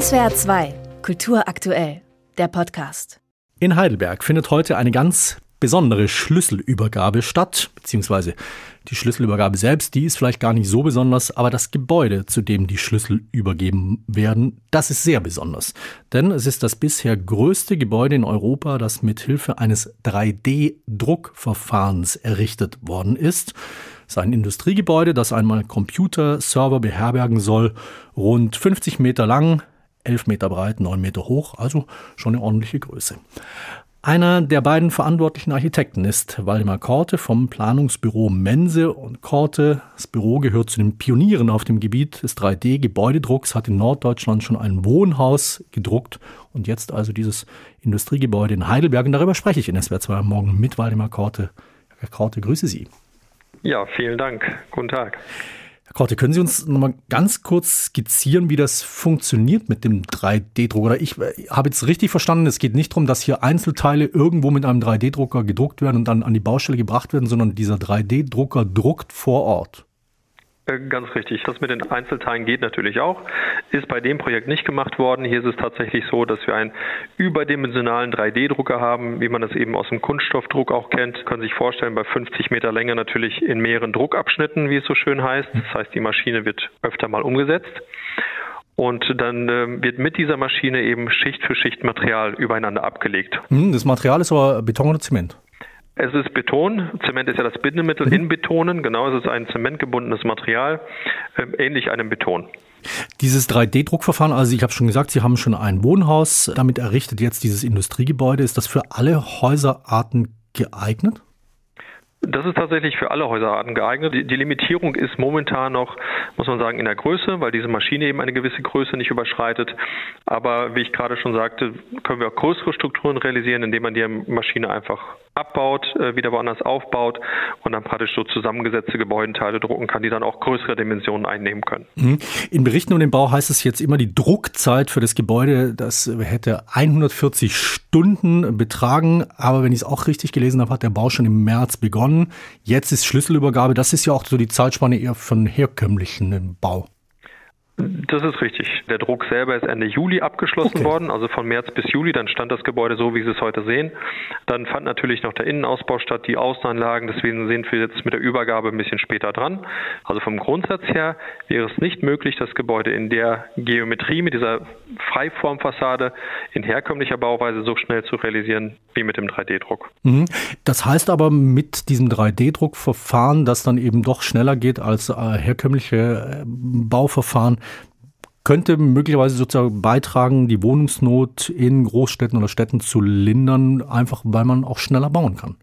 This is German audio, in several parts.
SWR 2, Kultur aktuell, der Podcast. In Heidelberg findet heute eine ganz besondere Schlüsselübergabe statt, beziehungsweise die Schlüsselübergabe selbst, die ist vielleicht gar nicht so besonders, aber das Gebäude, zu dem die Schlüssel übergeben werden, das ist sehr besonders. Denn es ist das bisher größte Gebäude in Europa, das mit Hilfe eines 3D-Druckverfahrens errichtet worden ist. Es ist ein Industriegebäude, das einmal Computerserver beherbergen soll, rund 50 Meter lang, 11 Meter breit, 9 Meter hoch, also schon eine ordentliche Größe. Einer der beiden verantwortlichen Architekten ist Waldemar Korte vom Planungsbüro Mense und Korte. Das Büro gehört zu den Pionieren auf dem Gebiet des 3D-Gebäudedrucks, hat in Norddeutschland schon ein Wohnhaus gedruckt und jetzt also dieses Industriegebäude in Heidelberg. Und darüber spreche ich in SWR 2 am Morgen mit Waldemar Korte. Herr Korte, grüße Sie. Ja, vielen Dank. Guten Tag. Herr Korte, können Sie uns noch mal ganz kurz skizzieren, wie das funktioniert mit dem 3D-Druck? Oder ich äh, habe jetzt richtig verstanden, es geht nicht darum, dass hier Einzelteile irgendwo mit einem 3D-Drucker gedruckt werden und dann an die Baustelle gebracht werden, sondern dieser 3D-Drucker druckt vor Ort. Äh, ganz richtig. Das mit den Einzelteilen geht natürlich auch. Ist bei dem Projekt nicht gemacht worden. Hier ist es tatsächlich so, dass wir einen überdimensionalen 3D-Drucker haben, wie man das eben aus dem Kunststoffdruck auch kennt. Können Sie sich vorstellen, bei 50 Meter Länge natürlich in mehreren Druckabschnitten, wie es so schön heißt. Das heißt, die Maschine wird öfter mal umgesetzt. Und dann äh, wird mit dieser Maschine eben Schicht für Schicht Material übereinander abgelegt. Hm, das Material ist aber Beton oder Zement? Es ist Beton. Zement ist ja das Bindemittel mhm. in Betonen. Genau, es ist ein zementgebundenes Material, äh, ähnlich einem Beton. Dieses 3D-Druckverfahren, also ich habe schon gesagt, Sie haben schon ein Wohnhaus damit errichtet, jetzt dieses Industriegebäude. Ist das für alle Häuserarten geeignet? Das ist tatsächlich für alle Häuserarten geeignet. Die, die, Limitierung ist momentan noch, muss man sagen, in der Größe, weil diese Maschine eben eine gewisse Größe nicht überschreitet. Aber wie ich gerade schon sagte, können wir auch größere Strukturen realisieren, indem man die Maschine einfach abbaut, äh, wieder woanders aufbaut und dann praktisch so zusammengesetzte Gebäudenteile drucken kann, die dann auch größere Dimensionen einnehmen können. Mhm. In Berichten um den Bau heißt es jetzt immer, die Druckzeit für das Gebäude, das hätte 140 Stunden betragen. Aber wenn ich es auch richtig gelesen habe, hat der Bau schon im März begonnen. Jetzt ist Schlüsselübergabe. Das ist ja auch so die Zeitspanne eher von herkömmlichen Bau. Das ist richtig. Der Druck selber ist Ende Juli abgeschlossen okay. worden, also von März bis Juli. Dann stand das Gebäude so, wie Sie es heute sehen. Dann fand natürlich noch der Innenausbau statt, die Außenanlagen. Deswegen sind wir jetzt mit der Übergabe ein bisschen später dran. Also vom Grundsatz her wäre es nicht möglich, das Gebäude in der Geometrie mit dieser Freiformfassade in herkömmlicher Bauweise so schnell zu realisieren wie mit dem 3D-Druck. Mhm. Das heißt aber mit diesem 3D-Druckverfahren, das dann eben doch schneller geht als äh, herkömmliche äh, Bauverfahren, könnte möglicherweise sozusagen beitragen, die Wohnungsnot in Großstädten oder Städten zu lindern, einfach weil man auch schneller bauen kann.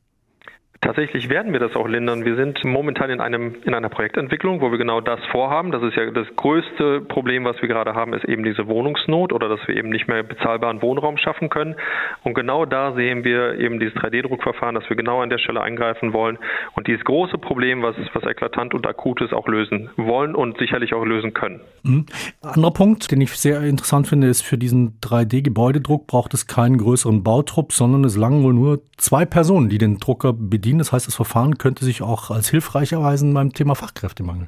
Tatsächlich werden wir das auch lindern. Wir sind momentan in einem in einer Projektentwicklung, wo wir genau das vorhaben. Das ist ja das größte Problem, was wir gerade haben, ist eben diese Wohnungsnot oder dass wir eben nicht mehr bezahlbaren Wohnraum schaffen können. Und genau da sehen wir eben dieses 3D-Druckverfahren, dass wir genau an der Stelle eingreifen wollen und dieses große Problem, was was eklatant und akut ist, auch lösen wollen und sicherlich auch lösen können. Mhm. Anderer Punkt, den ich sehr interessant finde, ist für diesen 3D-Gebäudedruck braucht es keinen größeren Bautrupp, sondern es langen wohl nur zwei Personen, die den Drucker bedienen verdienen. Das heißt, das Verfahren könnte sich auch als hilfreich erweisen beim Thema Fachkräftemangel.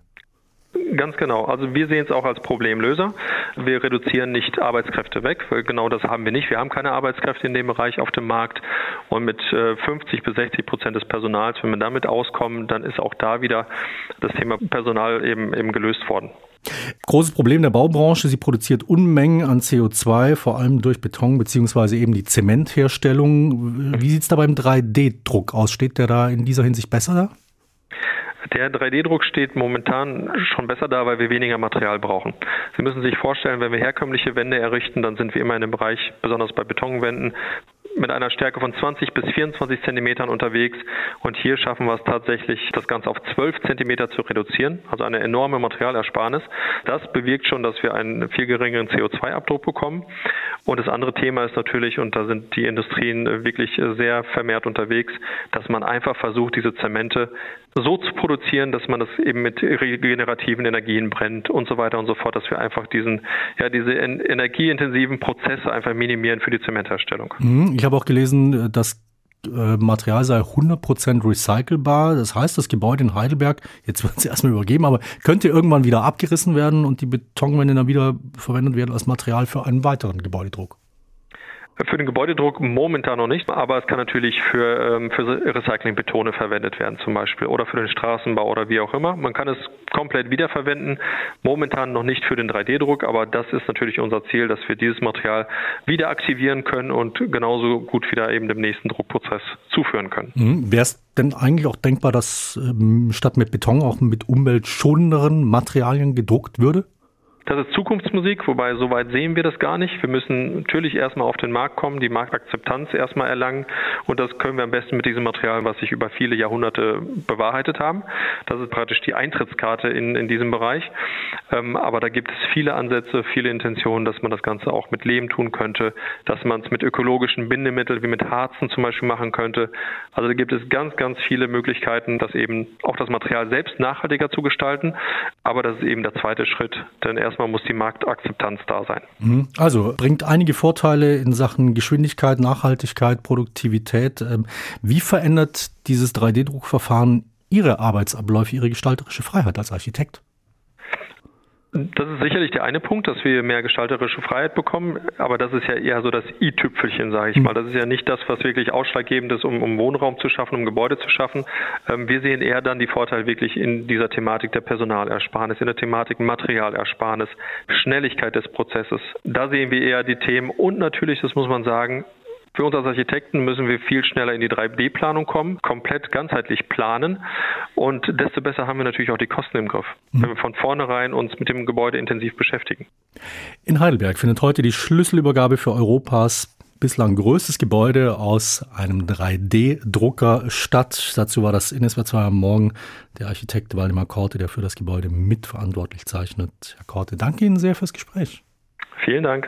Ganz genau. Also wir sehen es auch als Problemlöser. Wir reduzieren nicht Arbeitskräfte weg, weil genau das haben wir nicht. Wir haben keine Arbeitskräfte in dem Bereich auf dem Markt. Und mit 50 äh, bis 60 Prozent des Personals, wenn wir damit auskommen, dann ist auch da wieder das Thema Personal eben, eben gelöst worden. Großes Problem der Baubranche, sie produziert Unmengen an CO2, vor allem durch Beton bzw. eben die Zementherstellung. Wie sieht es da beim 3D-Druck aus? Steht der da in dieser Hinsicht besser da? Der 3D-Druck steht momentan schon besser da, weil wir weniger Material brauchen. Sie müssen sich vorstellen, wenn wir herkömmliche Wände errichten, dann sind wir immer in dem Bereich, besonders bei Betonwänden, mit einer Stärke von 20 bis 24 Zentimetern unterwegs. Und hier schaffen wir es tatsächlich, das Ganze auf 12 Zentimeter zu reduzieren, also eine enorme Materialersparnis. Das bewirkt schon, dass wir einen viel geringeren CO2-Abdruck bekommen. Und das andere Thema ist natürlich, und da sind die Industrien wirklich sehr vermehrt unterwegs, dass man einfach versucht, diese Zemente so zu produzieren, dass man das eben mit regenerativen Energien brennt und so weiter und so fort, dass wir einfach diesen, ja, diese energieintensiven Prozesse einfach minimieren für die Zementherstellung. Mhm. Ich habe auch gelesen, dass äh, Material sei 100% recycelbar. Das heißt, das Gebäude in Heidelberg, jetzt wird es erstmal übergeben, aber könnte irgendwann wieder abgerissen werden und die Betonwände dann wieder verwendet werden als Material für einen weiteren Gebäudedruck. Für den Gebäudedruck momentan noch nicht, aber es kann natürlich für, ähm, für Recyclingbetone verwendet werden zum Beispiel oder für den Straßenbau oder wie auch immer. Man kann es komplett wiederverwenden, momentan noch nicht für den 3D-Druck, aber das ist natürlich unser Ziel, dass wir dieses Material wieder aktivieren können und genauso gut wieder eben dem nächsten Druckprozess zuführen können. Mhm. Wäre es denn eigentlich auch denkbar, dass ähm, statt mit Beton auch mit umweltschonenderen Materialien gedruckt würde? Das ist Zukunftsmusik, wobei soweit sehen wir das gar nicht. Wir müssen natürlich erstmal auf den Markt kommen, die Marktakzeptanz erstmal erlangen und das können wir am besten mit diesem Material, was sich über viele Jahrhunderte bewahrheitet haben. Das ist praktisch die Eintrittskarte in, in diesem Bereich. Ähm, aber da gibt es viele Ansätze, viele Intentionen, dass man das Ganze auch mit Lehm tun könnte, dass man es mit ökologischen Bindemitteln wie mit Harzen zum Beispiel machen könnte. Also da gibt es ganz, ganz viele Möglichkeiten, das eben auch das Material selbst nachhaltiger zu gestalten. Aber das ist eben der zweite Schritt, denn erst erstmal muss die Marktakzeptanz da sein. Mhm. Also bringt einige Vorteile in Sachen Geschwindigkeit, Nachhaltigkeit, Produktivität. Ähm, wie verändert dieses 3D-Druckverfahren Ihre Arbeitsabläufe, Ihre gestalterische Freiheit als Architekt? Das ist sicherlich der eine Punkt, dass wir mehr gestalterische Freiheit bekommen, aber das ist ja eher so das i-Tüpfelchen, sage ich hm. mal. Das ist ja nicht das, was wirklich ausschlaggebend ist, um, um Wohnraum zu schaffen, um Gebäude zu schaffen. Ähm, wir sehen eher dann die Vorteile wirklich in dieser Thematik der Personalersparnis, in der Thematik Materialersparnis, Schnelligkeit des Prozesses. Da sehen wir eher die Themen und natürlich, das muss man sagen, für uns als Architekten müssen wir viel schneller in die 3D-Planung kommen, komplett ganzheitlich planen und desto besser haben wir natürlich auch die Kosten im Griff, mhm. wenn wir von vornherein uns mit dem Gebäude intensiv beschäftigen. In Heidelberg findet heute die Schlüsselübergabe für Europas bislang größtes Gebäude aus einem 3D-Drucker statt. Dazu war das in SWR 2 am Morgen der Architekt Waldemar Korte, der für das Gebäude mitverantwortlich zeichnet. Herr Korte, danke Ihnen sehr fürs Gespräch. Vielen Dank.